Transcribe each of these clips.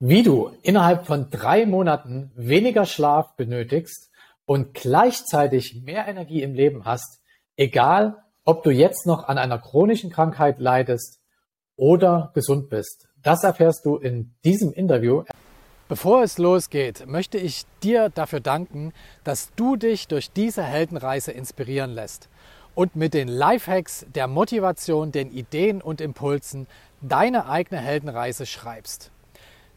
Wie du innerhalb von drei Monaten weniger Schlaf benötigst und gleichzeitig mehr Energie im Leben hast, egal ob du jetzt noch an einer chronischen Krankheit leidest oder gesund bist. Das erfährst du in diesem Interview. Bevor es losgeht, möchte ich dir dafür danken, dass du dich durch diese Heldenreise inspirieren lässt und mit den Lifehacks, der Motivation, den Ideen und Impulsen deine eigene Heldenreise schreibst.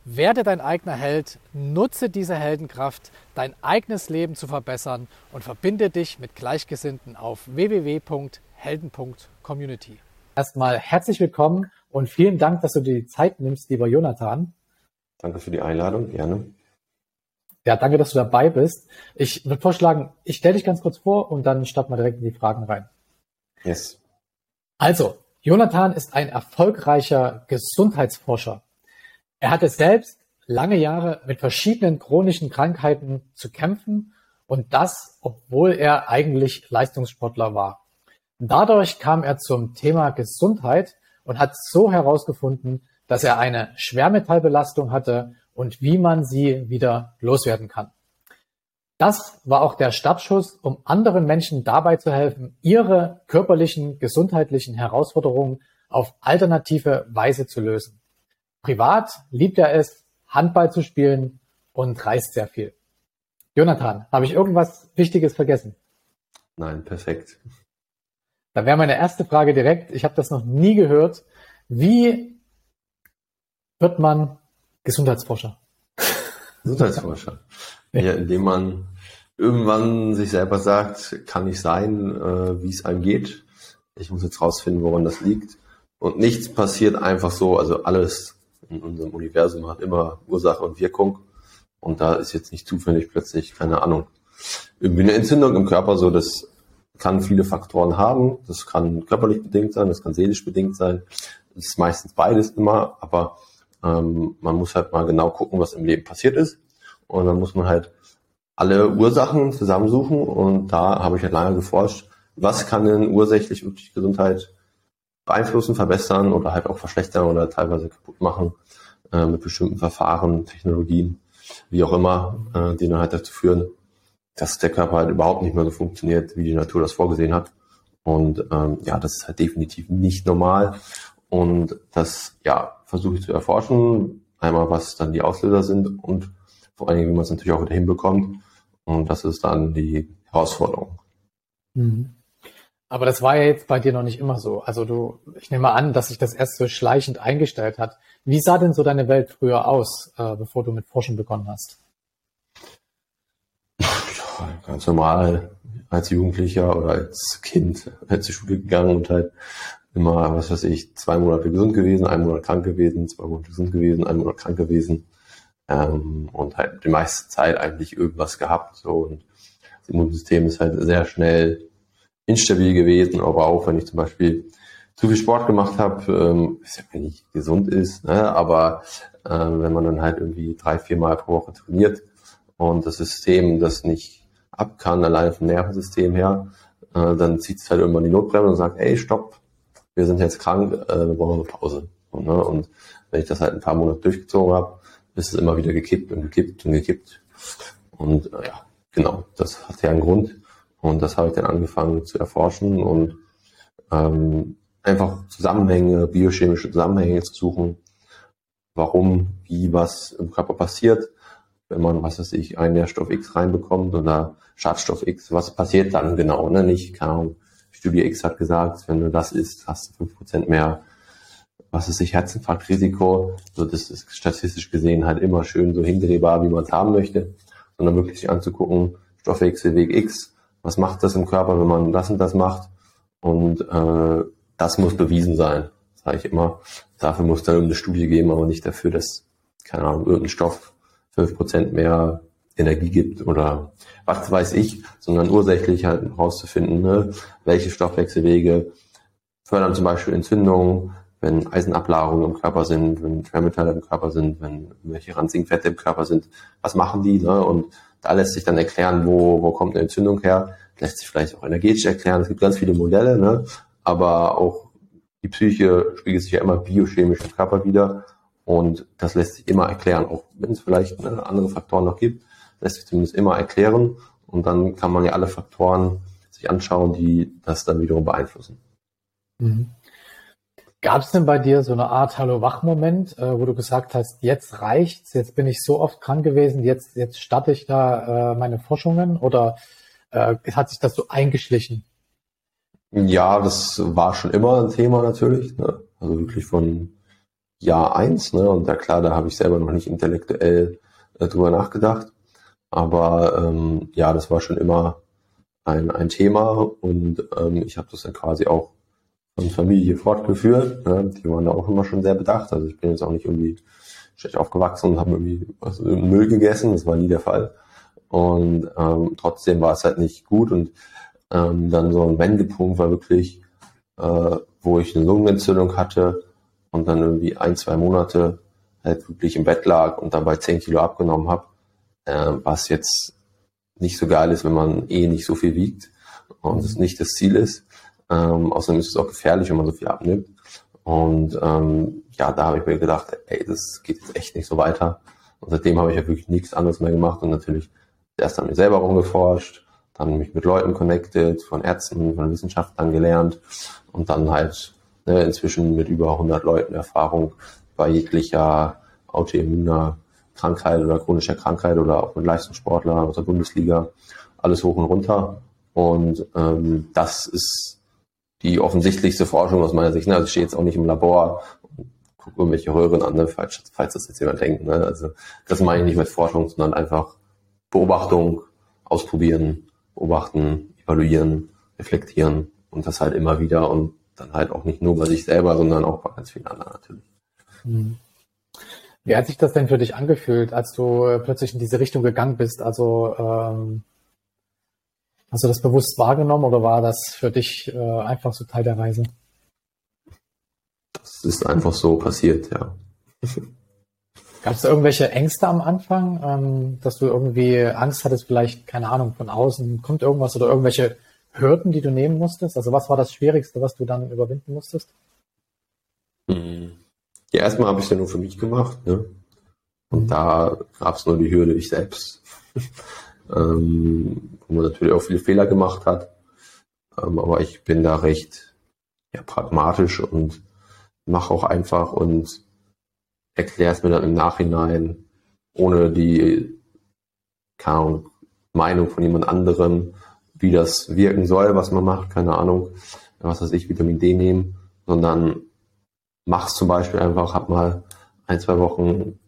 Werde dein eigener Held, nutze diese Heldenkraft, dein eigenes Leben zu verbessern und verbinde dich mit Gleichgesinnten auf www.helden.community. Erstmal herzlich willkommen und vielen Dank, dass du dir die Zeit nimmst, lieber Jonathan. Danke für die Einladung, gerne. Ja, danke, dass du dabei bist. Ich würde vorschlagen, ich stelle dich ganz kurz vor und dann starten wir direkt in die Fragen rein. Yes. Also, Jonathan ist ein erfolgreicher Gesundheitsforscher. Er hatte selbst lange Jahre mit verschiedenen chronischen Krankheiten zu kämpfen und das, obwohl er eigentlich Leistungssportler war. Dadurch kam er zum Thema Gesundheit und hat so herausgefunden, dass er eine Schwermetallbelastung hatte und wie man sie wieder loswerden kann. Das war auch der Startschuss, um anderen Menschen dabei zu helfen, ihre körperlichen, gesundheitlichen Herausforderungen auf alternative Weise zu lösen. Privat liebt er es, Handball zu spielen und reist sehr viel. Jonathan, habe ich irgendwas Wichtiges vergessen? Nein, perfekt. Da wäre meine erste Frage direkt, ich habe das noch nie gehört. Wie wird man Gesundheitsforscher? Gesundheitsforscher. ja, indem man irgendwann sich selber sagt, kann ich sein, äh, wie es einem geht. Ich muss jetzt rausfinden, woran das liegt. Und nichts passiert einfach so, also alles in unserem Universum hat immer Ursache und Wirkung. Und da ist jetzt nicht zufällig plötzlich, keine Ahnung, irgendwie eine Entzündung im Körper so, das kann viele Faktoren haben. Das kann körperlich bedingt sein, das kann seelisch bedingt sein. Das ist meistens beides immer, aber ähm, man muss halt mal genau gucken, was im Leben passiert ist. Und dann muss man halt alle Ursachen zusammensuchen. Und da habe ich halt lange geforscht, was kann denn ursächlich wirklich Gesundheit beeinflussen, verbessern oder halt auch verschlechtern oder teilweise kaputt machen äh, mit bestimmten Verfahren, Technologien, wie auch immer, äh, die dann halt dazu führen, dass der Körper halt überhaupt nicht mehr so funktioniert, wie die Natur das vorgesehen hat. Und ähm, ja, das ist halt definitiv nicht normal. Und das ja versuche ich zu erforschen. Einmal, was dann die Auslöser sind und vor allen Dingen, wie man es natürlich auch wieder hinbekommt. Und das ist dann die Herausforderung. Mhm. Aber das war ja jetzt bei dir noch nicht immer so. Also du, ich nehme an, dass sich das erst so schleichend eingestellt hat. Wie sah denn so deine Welt früher aus, äh, bevor du mit Forschen begonnen hast? Ganz normal als Jugendlicher oder als Kind halt zur Schule gegangen und halt immer, was weiß ich, zwei Monate gesund gewesen, ein Monat krank gewesen, zwei Monate gesund gewesen, ein Monat krank gewesen ähm, und halt die meiste Zeit eigentlich irgendwas gehabt so und das Immunsystem ist halt sehr schnell instabil gewesen, aber auch wenn ich zum Beispiel zu viel Sport gemacht habe, ähm, was ja nicht gesund ist, ne? aber äh, wenn man dann halt irgendwie drei, vier Mal pro Woche trainiert und das System das nicht ab kann, alleine vom Nervensystem her, äh, dann zieht es halt irgendwann die Notbremse und sagt, ey, stopp, wir sind jetzt krank, äh, wir brauchen eine Pause. Und, ne? und wenn ich das halt ein paar Monate durchgezogen habe, ist es immer wieder gekippt und gekippt und gekippt. Und äh, ja, genau, das hat ja einen Grund. Und das habe ich dann angefangen zu erforschen und ähm, einfach Zusammenhänge, biochemische Zusammenhänge zu suchen, warum, wie, was im Körper passiert, wenn man, was weiß ich, einen Nährstoff X reinbekommt oder Schadstoff X, was passiert dann genau, ne? Nicht, keine Ahnung, Studie X hat gesagt, wenn du das isst, hast du fünf Prozent mehr, was ist sich Herzinfarktrisiko, so das ist statistisch gesehen halt immer schön so hindrehbar, wie man es haben möchte, sondern wirklich sich anzugucken, Stoffwechselweg X, was macht das im Körper, wenn man das und das macht. Und äh, das muss bewiesen sein, sage ich immer. Dafür muss dann eine Studie geben, aber nicht dafür, dass, keine Ahnung, irgendein Stoff fünf Prozent mehr Energie gibt oder was weiß ich, sondern ursächlich halt herauszufinden, ne, welche Stoffwechselwege fördern zum Beispiel Entzündungen, wenn Eisenablagerungen im Körper sind, wenn Schwermetalle im Körper sind, wenn welche ranzigen Fette im Körper sind, was machen die? Ne? Und da lässt sich dann erklären, wo, wo kommt eine Entzündung her, lässt sich vielleicht auch energetisch erklären. Es gibt ganz viele Modelle, ne? aber auch die Psyche spiegelt sich ja immer biochemisch im Körper wieder. Und das lässt sich immer erklären, auch wenn es vielleicht ne, andere Faktoren noch gibt, lässt sich zumindest immer erklären. Und dann kann man ja alle Faktoren sich anschauen, die das dann wiederum beeinflussen. Mhm. Gab es denn bei dir so eine Art Hallo-Wach-Moment, äh, wo du gesagt hast, jetzt reicht's, jetzt bin ich so oft krank gewesen, jetzt, jetzt starte ich da äh, meine Forschungen oder äh, hat sich das so eingeschlichen? Ja, das war schon immer ein Thema natürlich. Ne? Also wirklich von Jahr eins. Ne? Und da klar, da habe ich selber noch nicht intellektuell äh, drüber nachgedacht. Aber ähm, ja, das war schon immer ein, ein Thema und ähm, ich habe das dann quasi auch von Familie fortgeführt. Ne? Die waren da auch immer schon sehr bedacht. Also ich bin jetzt auch nicht irgendwie schlecht aufgewachsen und habe irgendwie was Müll gegessen. Das war nie der Fall. Und ähm, trotzdem war es halt nicht gut. Und ähm, dann so ein Wendepunkt war wirklich, äh, wo ich eine Lungenentzündung hatte und dann irgendwie ein, zwei Monate halt wirklich im Bett lag und dabei zehn Kilo abgenommen habe, äh, was jetzt nicht so geil ist, wenn man eh nicht so viel wiegt und es nicht das Ziel ist. Ähm, außerdem ist es auch gefährlich, wenn man so viel abnimmt. Und ähm, ja, da habe ich mir gedacht, ey, das geht jetzt echt nicht so weiter. Und seitdem habe ich ja wirklich nichts anderes mehr gemacht und natürlich erst an mir selber rumgeforscht, dann mich mit Leuten connected, von Ärzten, von Wissenschaftlern gelernt und dann halt ne, inzwischen mit über 100 Leuten Erfahrung bei jeglicher autoimmuner Krankheit oder chronischer Krankheit oder auch mit Leistungssportlern aus der Bundesliga, alles hoch und runter. Und ähm, das ist die offensichtlichste Forschung aus meiner Sicht. Ne? Also ich stehe jetzt auch nicht im Labor und gucke irgendwelche Röhren an, ne? falls, falls das jetzt jemand denkt. Ne? Also das meine ich nicht mit Forschung, sondern einfach Beobachtung, ausprobieren, beobachten, evaluieren, reflektieren und das halt immer wieder und dann halt auch nicht nur bei sich selber, sondern auch bei ganz vielen anderen natürlich. Mhm. Wie hat sich das denn für dich angefühlt, als du äh, plötzlich in diese Richtung gegangen bist? Also ähm, hast du das bewusst wahrgenommen oder war das für dich äh, einfach so Teil der Reise? Das ist einfach so passiert, ja. Gab es da irgendwelche Ängste am Anfang, ähm, dass du irgendwie Angst hattest, vielleicht, keine Ahnung, von außen kommt irgendwas oder irgendwelche Hürden, die du nehmen musstest? Also was war das Schwierigste, was du dann überwinden musstest? Mhm. Ja, erstmal habe ich es ja nur für mich gemacht. Ne? Und da gab es nur die Hürde ich selbst. ähm, wo man natürlich auch viele Fehler gemacht hat. Ähm, aber ich bin da recht ja, pragmatisch und mache auch einfach und erkläre es mir dann im Nachhinein, ohne die keine Ahnung, Meinung von jemand anderem, wie das wirken soll, was man macht, keine Ahnung, was weiß ich, Vitamin D nehmen, sondern mach's zum Beispiel einfach, hab mal ein, zwei Wochen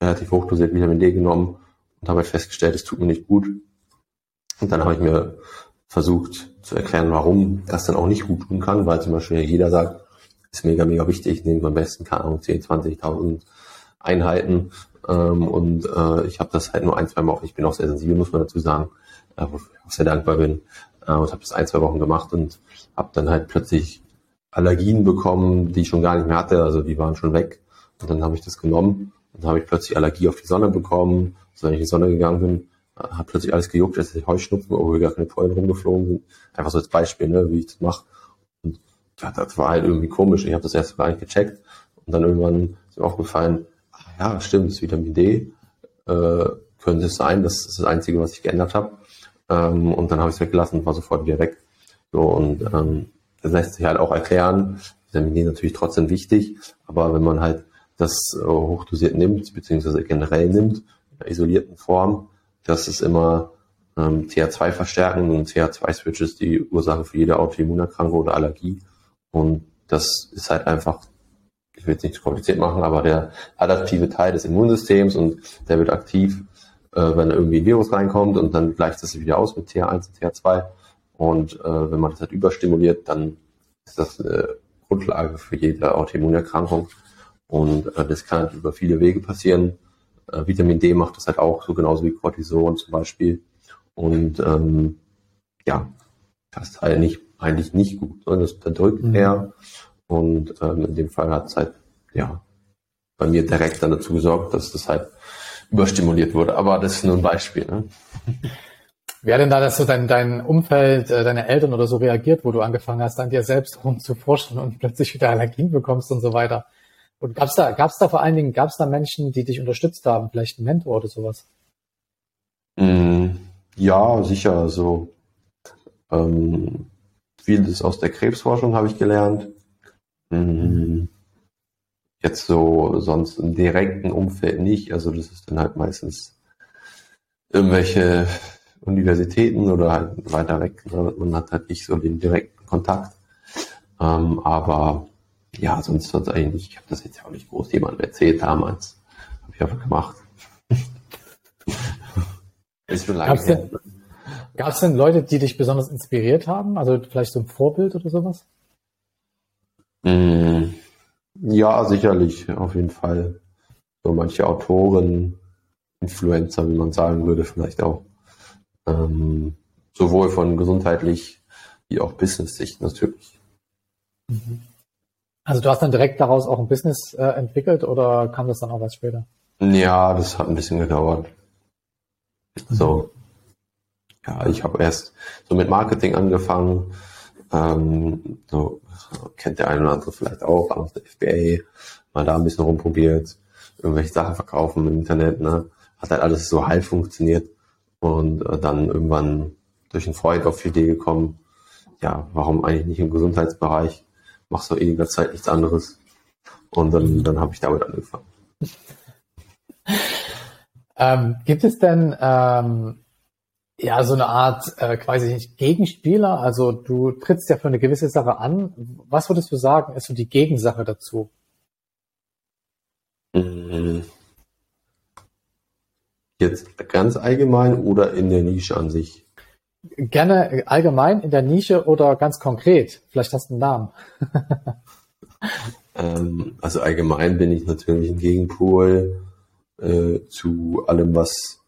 relativ hochdosiert Vitamin D genommen und habe halt festgestellt, es tut mir nicht gut. Und dann habe ich mir versucht zu erklären, warum das dann auch nicht gut tun kann, weil zum Beispiel jeder sagt, ist mega, mega wichtig, nehmen wir am besten, keine Ahnung, 10, 20.000 Einheiten. Ähm, und äh, ich habe das halt nur ein, zwei Wochen, ich bin auch sehr sensibel, muss man dazu sagen, äh, wofür ich auch sehr dankbar bin. Äh, und habe das ein, zwei Wochen gemacht und habe dann halt plötzlich Allergien bekommen, die ich schon gar nicht mehr hatte, also die waren schon weg. Und dann habe ich das genommen und habe ich plötzlich Allergie auf die Sonne bekommen. Also wenn ich in die Sonne gegangen bin, hat plötzlich alles gejuckt, als ich Heuschnupfen, obwohl gar keine Pollen rumgeflogen sind. Einfach so als Beispiel, ne, wie ich das mache. Und ja, das war halt irgendwie komisch. Ich habe das erst gar nicht gecheckt. Und dann irgendwann ist mir aufgefallen, ach ja, stimmt, das Vitamin D äh, könnte es sein. Das ist das Einzige, was ich geändert habe. Ähm, und dann habe ich es weggelassen und war sofort wieder weg. So, und ähm, das lässt sich halt auch erklären. Vitamin D ist natürlich trotzdem wichtig, aber wenn man halt das äh, hochdosiert nimmt, beziehungsweise generell nimmt, in einer isolierten Form, das ist immer ähm, TH2 verstärken und TH2 ist die Ursache für jede Autoimmunerkrankung oder Allergie. Und das ist halt einfach, ich will es nicht zu kompliziert machen, aber der adaptive Teil des Immunsystems und der wird aktiv, äh, wenn irgendwie ein Virus reinkommt und dann gleicht das sich wieder aus mit TH1 und TH2 und äh, wenn man das halt überstimuliert, dann ist das eine Grundlage für jede Autoimmunerkrankung. Und äh, das kann halt über viele Wege passieren. Äh, Vitamin D macht das halt auch, so genauso wie Cortison zum Beispiel. Und ähm, ja, das ist halt nicht, eigentlich nicht gut. sondern Das unterdrückt mhm. er. Und ähm, in dem Fall hat es halt, ja, bei mir direkt dann dazu gesorgt, dass das halt überstimuliert wurde. Aber das ist nur ein Beispiel. Ne? Wie hat denn da das so dein, dein Umfeld, äh, deine Eltern oder so reagiert, wo du angefangen hast, an dir selbst rumzuforschen und plötzlich wieder Allergien bekommst und so weiter? Und gab's da, gab's da vor allen Dingen, gab's da Menschen, die dich unterstützt haben, vielleicht ein Mentor oder sowas? Mm, ja, sicher. So ähm, vieles aus der Krebsforschung habe ich gelernt. Mm, jetzt so sonst im direkten Umfeld nicht. Also das ist dann halt meistens irgendwelche Universitäten oder halt weiter weg. Man hat halt nicht so den direkten Kontakt. Ähm, aber ja, sonst sonst eigentlich nicht. Ich habe das jetzt ja auch nicht groß jemandem erzählt damals. Habe ich einfach gemacht. Ist schon lange her. Gab es denn Leute, die dich besonders inspiriert haben? Also vielleicht so ein Vorbild oder sowas? Mm, ja, sicherlich, auf jeden Fall. So manche Autoren, Influencer, wie man sagen würde, vielleicht auch. Ähm, sowohl von gesundheitlich wie auch Business-Sicht natürlich. Mhm. Also du hast dann direkt daraus auch ein Business äh, entwickelt oder kam das dann auch was später? Ja, das hat ein bisschen gedauert. Mhm. So, ja, ich habe erst so mit Marketing angefangen. Ähm, so kennt der eine oder andere vielleicht auch aus der FBA, mal da ein bisschen rumprobiert, irgendwelche Sachen verkaufen im Internet. Ne? Hat halt alles so halb funktioniert und äh, dann irgendwann durch einen Freund auf die Idee gekommen, ja, warum eigentlich nicht im Gesundheitsbereich? Machst du eh die Zeit nichts anderes. Und dann, dann habe ich damit angefangen. Ähm, gibt es denn ähm, ja so eine Art äh, quasi nicht Gegenspieler? Also du trittst ja für eine gewisse Sache an. Was würdest du sagen, ist so die Gegensache dazu? Mhm. Jetzt ganz allgemein oder in der Nische an sich? Gerne allgemein in der Nische oder ganz konkret. Vielleicht hast du einen Namen. ähm, also allgemein bin ich natürlich ein Gegenpol äh, zu allem, was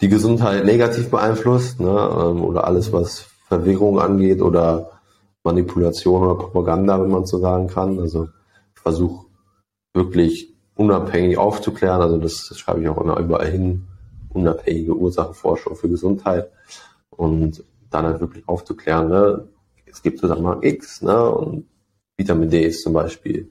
die Gesundheit negativ beeinflusst, ne? ähm, oder alles, was Verwirrung angeht oder Manipulation oder Propaganda, wenn man so sagen kann. Also ich versuche wirklich unabhängig aufzuklären, also das, das schreibe ich auch immer überall hin, unabhängige Ursachenforschung für Gesundheit und dann halt wirklich aufzuklären, ne? es gibt Zusammenhang X ne? und Vitamin D ist zum Beispiel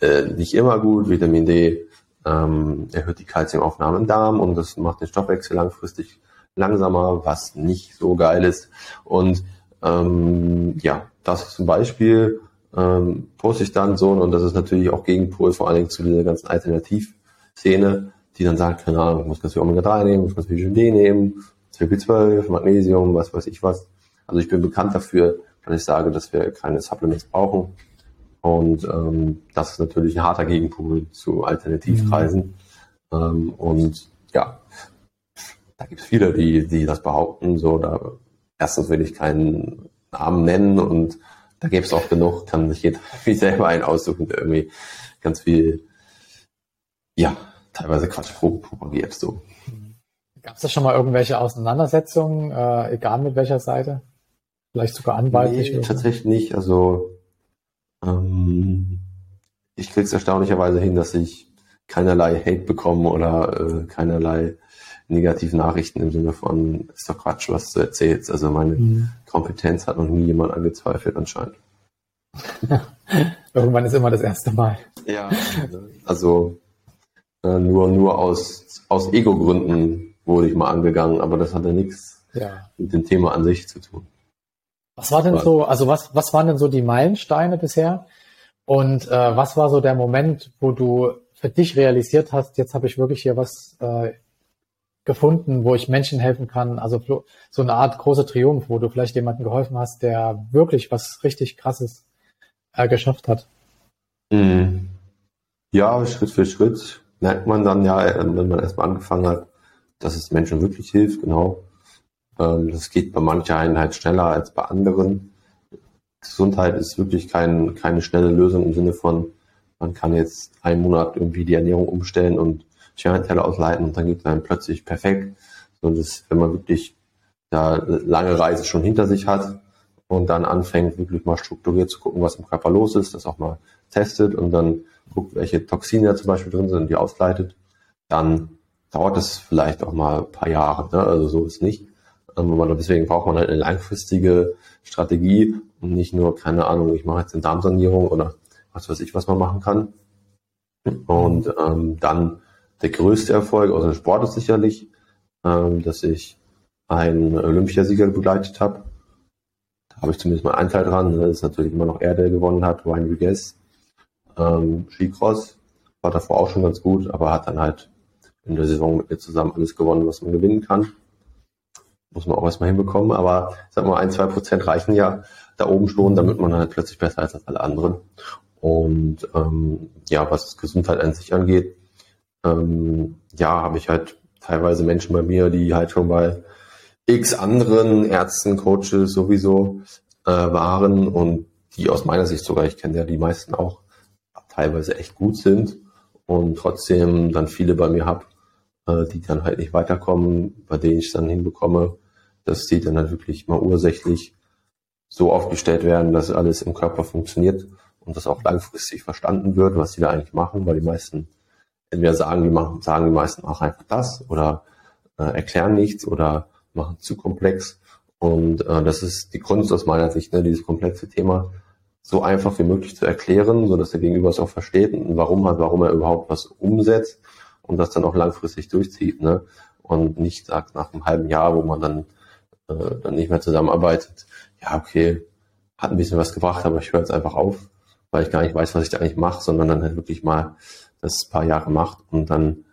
äh, nicht immer gut, Vitamin D ähm, erhöht die Kalziumaufnahme im Darm und das macht den Stoffwechsel langfristig langsamer, was nicht so geil ist. Und ähm, ja, das zum Beispiel ähm, poste ich dann so und das ist natürlich auch Gegenpol vor allen Dingen zu dieser ganzen Alternativszene, die dann sagt, keine Ahnung, muss ganz viel Omega-3 nehmen, muss ganz viel Vitamin D nehmen, CP12, Magnesium, was weiß ich was. Also ich bin bekannt dafür, dass ich sage, dass wir keine Supplements brauchen, und ähm, das ist natürlich ein harter Gegenpol zu Alternativpreisen. Mhm. Ähm, und ja, da gibt es viele, die, die das behaupten. So, da erstens will ich keinen Namen nennen und da gäbe es auch genug, kann sich jeder wie selber einen aussuchen, der irgendwie ganz viel, ja, teilweise Quatsch propagiert. So. Gab es da schon mal irgendwelche Auseinandersetzungen, äh, egal mit welcher Seite? Vielleicht sogar anwaltlich? Nee, tatsächlich nicht. Also ähm, ich kriege es erstaunlicherweise hin, dass ich keinerlei Hate bekomme oder äh, keinerlei negative Nachrichten im Sinne von, ist doch Quatsch, was du erzählst. Also meine mhm. Kompetenz hat noch nie jemand angezweifelt anscheinend. Irgendwann ist immer das erste Mal. Ja, also äh, nur, nur aus, aus Ego-Gründen wurde ich mal angegangen, aber das hatte nichts ja. mit dem Thema an sich zu tun. Was war denn so, also was, was waren denn so die Meilensteine bisher? Und äh, was war so der Moment, wo du für dich realisiert hast, jetzt habe ich wirklich hier was äh, gefunden, wo ich Menschen helfen kann? Also so eine Art großer Triumph, wo du vielleicht jemandem geholfen hast, der wirklich was richtig Krasses äh, geschafft hat. Mhm. Ja, Schritt für Schritt merkt man dann ja, wenn man erstmal angefangen hat, dass es Menschen wirklich hilft, genau. Ähm, das geht bei mancher Einheit schneller als bei anderen. Gesundheit ist wirklich kein, keine schnelle Lösung im Sinne von, man kann jetzt einen Monat irgendwie die Ernährung umstellen und Scherenteller ausleiten und dann geht es einem plötzlich perfekt. Und das, wenn man wirklich da lange Reise schon hinter sich hat und dann anfängt, wirklich mal strukturiert zu gucken, was im Körper los ist, das auch mal testet und dann guckt, welche Toxine da zum Beispiel drin sind und die ausleitet, dann dauert es vielleicht auch mal ein paar Jahre. Ne? Also so ist nicht. Ähm, deswegen braucht man halt eine langfristige Strategie und nicht nur, keine Ahnung, ich mache jetzt eine Darmsanierung oder was weiß ich, was man machen kann. Und ähm, dann der größte Erfolg aus dem Sport ist sicherlich, ähm, dass ich einen Olympiasieger begleitet habe. Da habe ich zumindest mal einen Teil dran. Das ist natürlich immer noch er, der gewonnen hat, Ryan Rodriguez. Ähm, Skicross war davor auch schon ganz gut, aber hat dann halt in der Saison mit mir zusammen alles gewonnen, was man gewinnen kann. Muss man auch erstmal hinbekommen, aber sag mal, ein, zwei Prozent reichen ja da oben schon, damit man halt plötzlich besser ist als alle anderen. Und ähm, ja, was Gesundheit an sich angeht, ähm, ja, habe ich halt teilweise Menschen bei mir, die halt schon bei x anderen Ärzten, Coaches sowieso äh, waren und die aus meiner Sicht sogar, ich kenne ja die meisten auch, teilweise echt gut sind und trotzdem dann viele bei mir habe, äh, die dann halt nicht weiterkommen, bei denen ich dann hinbekomme, dass die dann halt wirklich mal ursächlich so aufgestellt werden, dass alles im Körper funktioniert und das auch langfristig verstanden wird, was die da eigentlich machen, weil die meisten entweder sagen die machen, sagen die meisten auch einfach das oder äh, erklären nichts oder machen zu komplex. Und äh, das ist die Kunst aus meiner Sicht, ne, dieses komplexe Thema so einfach wie möglich zu erklären, so dass der Gegenüber es auch versteht und warum hat, warum er überhaupt was umsetzt und das dann auch langfristig durchzieht, ne? Und nicht sagt nach einem halben Jahr, wo man dann, äh, dann nicht mehr zusammenarbeitet, ja, okay, hat ein bisschen was gebracht, aber ich höre jetzt einfach auf, weil ich gar nicht weiß, was ich da eigentlich mache, sondern dann halt wirklich mal das paar Jahre macht und dann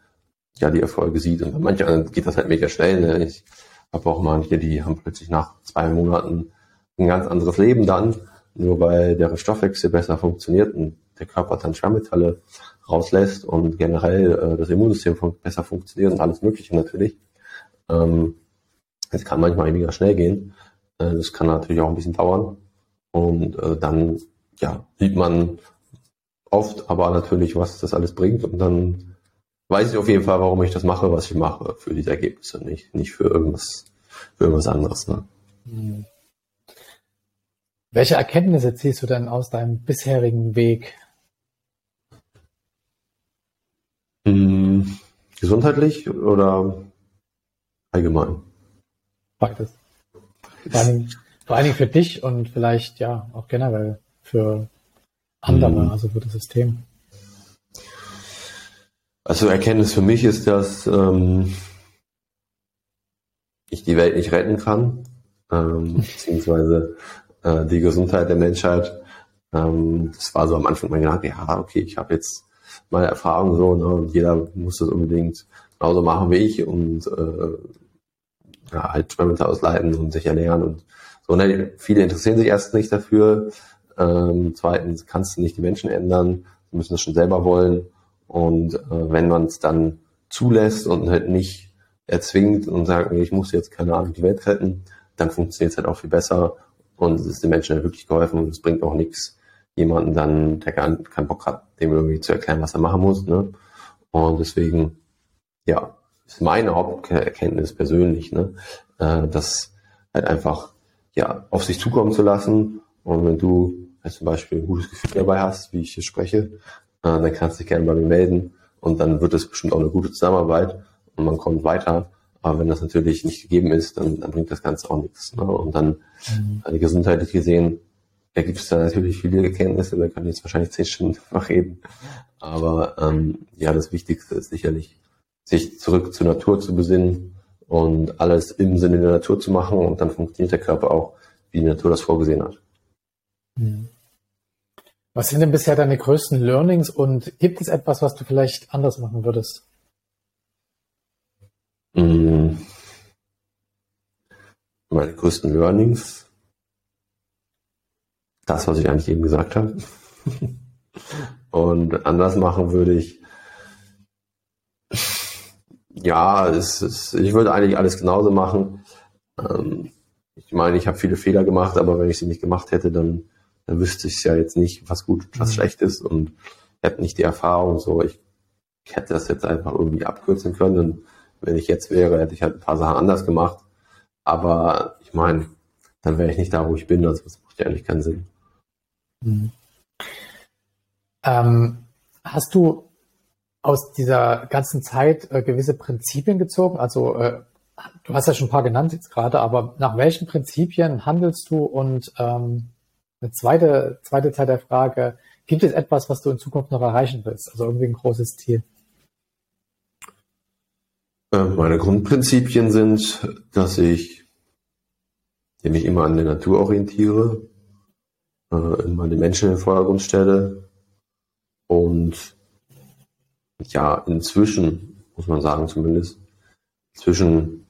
ja die Erfolge sieht. Und bei manchen geht das halt mega schnell. Ne? Ich habe auch manche, die haben plötzlich nach zwei Monaten ein ganz anderes Leben dann, nur weil der Stoffwechsel besser funktioniert und der Körper dann Schwermetalle rauslässt und generell äh, das Immunsystem fun besser funktioniert und alles Mögliche natürlich. Ähm, es kann manchmal weniger schnell gehen. Äh, das kann natürlich auch ein bisschen dauern. Und äh, dann ja, sieht man oft aber natürlich, was das alles bringt. Und dann weiß ich auf jeden Fall, warum ich das mache, was ich mache, für diese Ergebnisse, nicht, nicht für irgendwas, für irgendwas anderes. Ne? Mhm. Welche Erkenntnisse ziehst du denn aus deinem bisherigen Weg? Gesundheitlich oder allgemein? Beides. Vor allen, Dingen, vor allen Dingen für dich und vielleicht ja auch generell für andere, hm. also für das System. Also Erkenntnis für mich ist, dass ähm, ich die Welt nicht retten kann, ähm, beziehungsweise äh, die Gesundheit der Menschheit. Ähm, das war so am Anfang mein Gedanke, ja, okay, ich habe jetzt meine Erfahrung so, ne, und jeder muss das unbedingt genauso machen wie ich und äh, ja, halt Schwimmen ausleiten und sich ernähren und so. Ne, viele interessieren sich erst nicht dafür. Ähm, zweitens kannst du nicht die Menschen ändern, sie müssen das schon selber wollen. Und äh, wenn man es dann zulässt und halt nicht erzwingt und sagt, ich muss jetzt keine Ahnung die Welt retten, dann funktioniert es halt auch viel besser und es ist den Menschen halt wirklich geholfen und es bringt auch nichts, jemanden dann, der gar keinen Bock hat, dem irgendwie zu erklären, was er machen muss. Ne? Und deswegen, ja, ist meine Haupterkenntnis persönlich, ne? äh, das halt einfach ja auf sich zukommen zu lassen. Und wenn du halt zum Beispiel ein gutes Gefühl dabei hast, wie ich hier spreche, äh, dann kannst du dich gerne bei mir melden und dann wird es bestimmt auch eine gute Zusammenarbeit und man kommt weiter. Aber wenn das natürlich nicht gegeben ist, dann, dann bringt das Ganze auch nichts. Ne? Und dann mhm. äh, gesundheitlich gesehen, da gibt es da natürlich viele Erkenntnisse, da kann ich jetzt wahrscheinlich zehn Stunden reden. Aber ähm, ja, das Wichtigste ist sicherlich, sich zurück zur Natur zu besinnen und alles im Sinne der Natur zu machen und dann funktioniert der Körper auch, wie die Natur das vorgesehen hat. Mhm. Was sind denn bisher deine größten Learnings und gibt es etwas, was du vielleicht anders machen würdest? Mm. Meine größten Learnings. Das, was ich eigentlich eben gesagt habe. Und anders machen würde ich. Ja, es ist, ich würde eigentlich alles genauso machen. Ähm, ich meine, ich habe viele Fehler gemacht, aber wenn ich sie nicht gemacht hätte, dann, dann wüsste ich ja jetzt nicht, was gut und was mhm. schlecht ist und hätte nicht die Erfahrung. So, ich hätte das jetzt einfach irgendwie abkürzen können wenn ich jetzt wäre, hätte ich halt ein paar Sachen anders gemacht. Aber ich meine, dann wäre ich nicht da, wo ich bin. Also das macht ja eigentlich keinen Sinn. Mhm. Ähm, hast du aus dieser ganzen Zeit äh, gewisse Prinzipien gezogen? Also äh, du hast ja schon ein paar genannt jetzt gerade, aber nach welchen Prinzipien handelst du? Und ähm, eine zweite, zweite Teil der Frage, gibt es etwas, was du in Zukunft noch erreichen willst? Also irgendwie ein großes Ziel? Äh, meine Grundprinzipien sind, dass ich mich immer an der Natur orientiere, äh, immer den Menschen in den Vordergrund stelle und ja, inzwischen, muss man sagen zumindest, inzwischen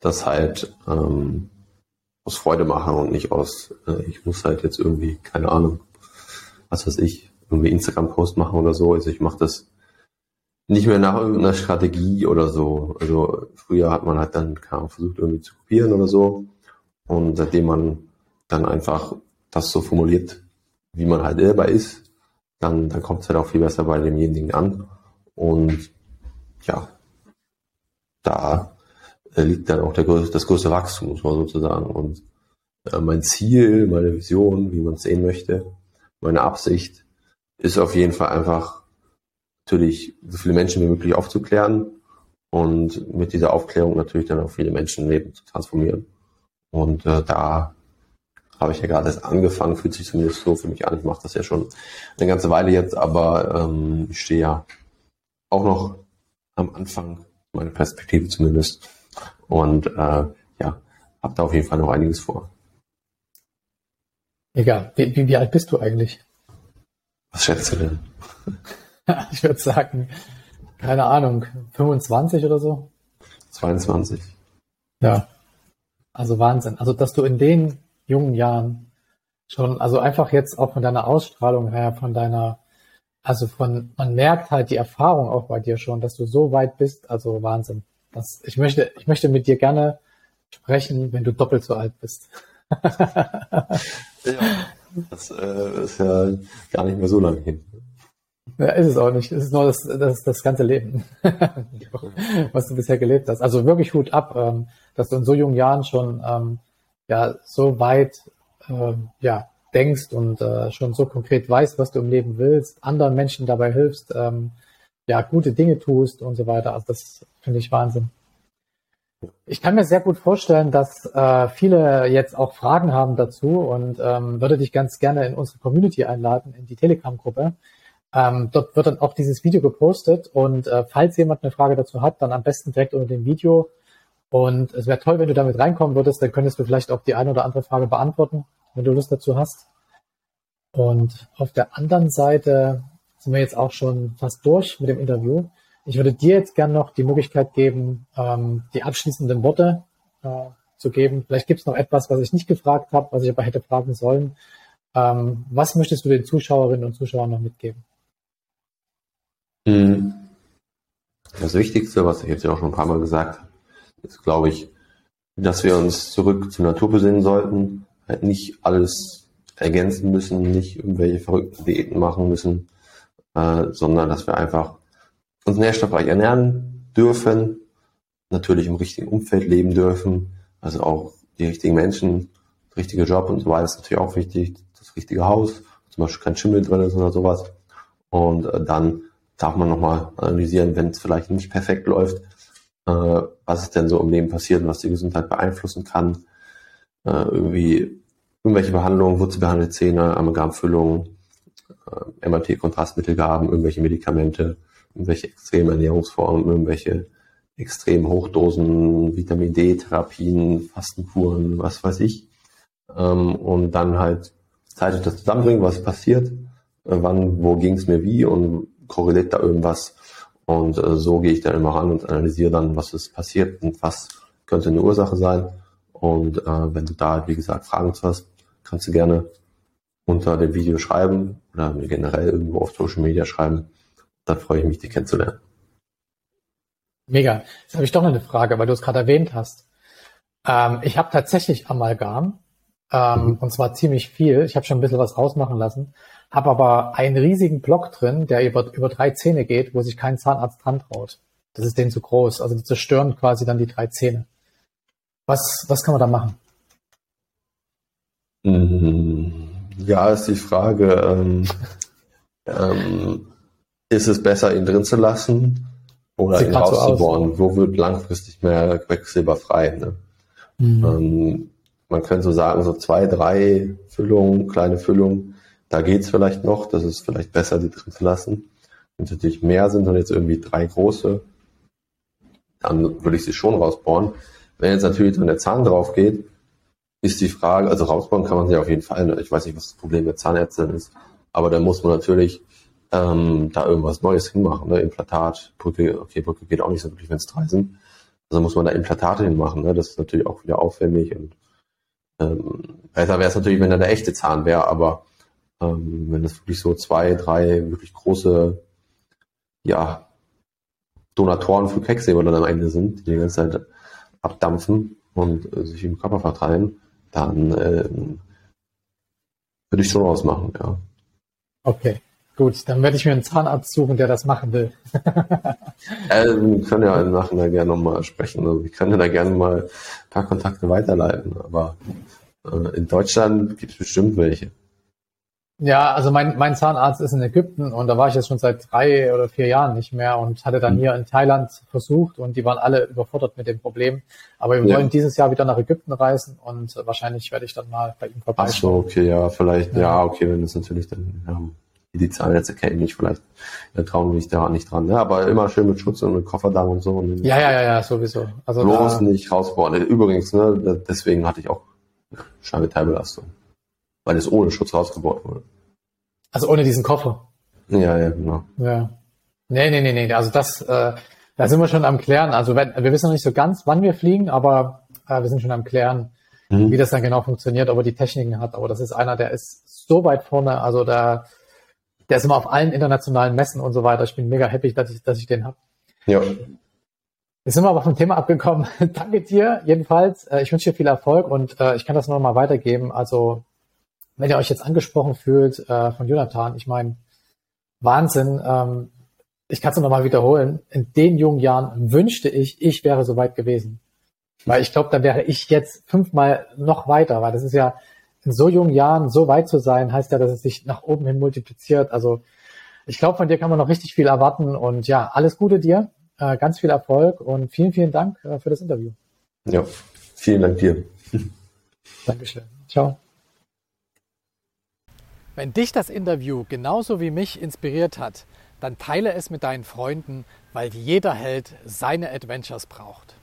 das halt ähm, aus Freude mache und nicht aus, äh, ich muss halt jetzt irgendwie, keine Ahnung, was weiß ich, irgendwie Instagram-Post machen oder so. Also ich mache das nicht mehr nach irgendeiner Strategie oder so. Also früher hat man halt dann keine versucht irgendwie zu kopieren oder so. Und seitdem man dann einfach das so formuliert, wie man halt selber ist, dann, dann kommt es halt auch viel besser bei demjenigen an. Und ja, da äh, liegt dann auch der das größte Wachstum, muss man sozusagen. Und äh, mein Ziel, meine Vision, wie man es sehen möchte, meine Absicht ist auf jeden Fall einfach natürlich so viele Menschen wie möglich aufzuklären und mit dieser Aufklärung natürlich dann auch viele Menschenleben zu transformieren. Und äh, da habe ich ja gerade erst angefangen, fühlt sich zumindest so für mich an. Ich mache das ja schon eine ganze Weile jetzt, aber ähm, ich stehe ja auch noch am Anfang, meine Perspektive zumindest. Und äh, ja, habe da auf jeden Fall noch einiges vor. Egal. Wie, wie, wie alt bist du eigentlich? Was schätzt du denn? ich würde sagen, keine Ahnung, 25 oder so? 22. Ja. Also Wahnsinn. Also, dass du in den jungen Jahren schon, also einfach jetzt auch von deiner Ausstrahlung her, von deiner, also von, man merkt halt die Erfahrung auch bei dir schon, dass du so weit bist, also Wahnsinn. Das, ich möchte, ich möchte mit dir gerne sprechen, wenn du doppelt so alt bist. ja, das äh, ist ja gar nicht mehr so lange hin. Ja, ist es auch nicht. Es ist nur das, das, das ganze Leben, was du bisher gelebt hast. Also wirklich Hut ab, ähm, dass du in so jungen Jahren schon ähm, ja so weit ähm, ja denkst und äh, schon so konkret weißt, was du im Leben willst, anderen Menschen dabei hilfst, ähm, ja gute Dinge tust und so weiter. Also das finde ich Wahnsinn. Ich kann mir sehr gut vorstellen, dass äh, viele jetzt auch Fragen haben dazu und ähm, würde dich ganz gerne in unsere Community einladen, in die Telegram-Gruppe. Ähm, dort wird dann auch dieses Video gepostet und äh, falls jemand eine Frage dazu hat, dann am besten direkt unter dem Video. Und es wäre toll, wenn du damit reinkommen würdest, dann könntest du vielleicht auch die eine oder andere Frage beantworten, wenn du Lust dazu hast. Und auf der anderen Seite sind wir jetzt auch schon fast durch mit dem Interview. Ich würde dir jetzt gerne noch die Möglichkeit geben, ähm, die abschließenden Worte äh, zu geben. Vielleicht gibt es noch etwas, was ich nicht gefragt habe, was ich aber hätte fragen sollen. Ähm, was möchtest du den Zuschauerinnen und Zuschauern noch mitgeben? Hm. Das Wichtigste, was ich jetzt ja auch schon ein paar Mal gesagt habe, ist, glaube ich, dass wir uns zurück zur Natur besinnen sollten, halt nicht alles ergänzen müssen, nicht irgendwelche verrückten Diäten machen müssen, äh, sondern dass wir einfach uns nährstoffreich ernähren dürfen, natürlich im richtigen Umfeld leben dürfen, also auch die richtigen Menschen, der richtige Job und so weiter ist natürlich auch wichtig, das richtige Haus, zum Beispiel kein Schimmel drin ist oder sowas. Und äh, dann darf man nochmal analysieren, wenn es vielleicht nicht perfekt läuft, äh, was ist denn so im Leben passiert und was die Gesundheit beeinflussen kann. Äh, irgendwie irgendwelche Behandlungen, wurzelbehandelte Zähne, Amalgamfüllung, äh, MRT-Kontrastmittelgaben, irgendwelche Medikamente, irgendwelche extremen Ernährungsformen, irgendwelche extrem Hochdosen, Vitamin D-Therapien, Fastenkuren, was weiß ich. Ähm, und dann halt zeitig das zusammenbringen, was passiert, äh, wann, wo ging es mir wie und korreliert da irgendwas. Und äh, so gehe ich dann immer ran und analysiere dann, was ist passiert und was könnte eine Ursache sein. Und äh, wenn du da, wie gesagt, Fragen zu hast, kannst du gerne unter dem Video schreiben oder mir generell irgendwo auf Social Media schreiben. Dann freue ich mich, dich kennenzulernen. Mega. Jetzt habe ich doch noch eine Frage, weil du es gerade erwähnt hast. Ähm, ich habe tatsächlich Amalgam ähm, mhm. und zwar ziemlich viel. Ich habe schon ein bisschen was rausmachen lassen habe aber einen riesigen Block drin, der über, über drei Zähne geht, wo sich kein Zahnarzt dran traut. Das ist denen zu groß. Also die zerstören quasi dann die drei Zähne. Was, was kann man da machen? Mhm. Ja, ist die Frage, ähm, ähm, ist es besser, ihn drin zu lassen oder Sieht ihn rauszubohren? So Wo wird langfristig mehr Quecksilber frei? Ne? Mhm. Ähm, man könnte so sagen, so zwei, drei Füllungen, kleine Füllungen Da geht's vielleicht noch, das ist vielleicht besser, die drin zu lassen. Wenn es natürlich mehr sind und jetzt irgendwie drei große, dann würde ich sie schon rausbohren. Wenn jetzt natürlich dann der Zahn drauf geht, ist die Frage, also rausbohren kann man sie auf jeden Fall. Ich weiß nicht, was das Problem der Zahnärztin ist, aber da muss man natürlich ähm, da irgendwas Neues hinmachen. Ne? Implantat, Brücke, okay, Brücke geht auch nicht so wirklich, wenn es drei sind. Also muss man da Implantate hinmachen. Ne? Das ist natürlich auch wieder aufwendig und ähm, besser wäre es natürlich, wenn da der echte Zahn wäre, aber ähm, wenn das wirklich so zwei, drei wirklich große, ja, Donatoren für Quecksilber dann am Ende sind, die die ganze Zeit abdampfen und äh, sich im Körper verteilen, dann ähm, würde ich schon ausmachen, ja. Okay, gut, dann werde ich mir einen Zahnarzt suchen, der das machen will. äh, wir können ja im Nachhinein gerne nochmal sprechen. Also ich kann ja da gerne mal ein paar Kontakte weiterleiten, aber äh, in Deutschland gibt es bestimmt welche. Ja, also mein, mein Zahnarzt ist in Ägypten und da war ich jetzt schon seit drei oder vier Jahren nicht mehr und hatte dann mhm. hier in Thailand versucht und die waren alle überfordert mit dem Problem. Aber wir ja. wollen dieses Jahr wieder nach Ägypten reisen und wahrscheinlich werde ich dann mal bei ihm vorbeischauen. Ach so, okay, ja, vielleicht, ja, ja okay, wenn es natürlich dann, ja, die Zahnärzte kennen mich vielleicht, da trauen mich da nicht dran. Ja, aber immer schön mit Schutz und mit Kofferdamm und so. Und ja, ja, ja, ja, sowieso. Also bloß da, nicht rausbauen. Übrigens, ne, deswegen hatte ich auch Scheibenteilbelastung weil es ohne Schutz rausgebaut wurde. Also ohne diesen Koffer. Ja, ja, genau. Ja. Nee, nee, nee, nee. Also das, äh, da sind wir schon am Klären. Also wenn, wir wissen noch nicht so ganz, wann wir fliegen, aber äh, wir sind schon am Klären, mhm. wie das dann genau funktioniert, ob er die Techniken hat. Aber das ist einer, der ist so weit vorne. Also da, der ist immer auf allen internationalen Messen und so weiter. Ich bin mega happy, dass ich, dass ich den habe. Ja. Jetzt sind wir aber vom Thema abgekommen. Danke dir jedenfalls. Äh, ich wünsche dir viel Erfolg und äh, ich kann das nur noch mal weitergeben. Also wenn ihr euch jetzt angesprochen fühlt äh, von Jonathan, ich meine, Wahnsinn, ähm, ich kann es nochmal wiederholen, in den jungen Jahren wünschte ich, ich wäre so weit gewesen. Weil ich glaube, da wäre ich jetzt fünfmal noch weiter, weil das ist ja in so jungen Jahren so weit zu sein, heißt ja, dass es sich nach oben hin multipliziert. Also ich glaube, von dir kann man noch richtig viel erwarten und ja, alles Gute dir, äh, ganz viel Erfolg und vielen, vielen Dank äh, für das Interview. Ja, vielen Dank dir. Dankeschön. Ciao. Wenn dich das Interview genauso wie mich inspiriert hat, dann teile es mit deinen Freunden, weil jeder Held seine Adventures braucht.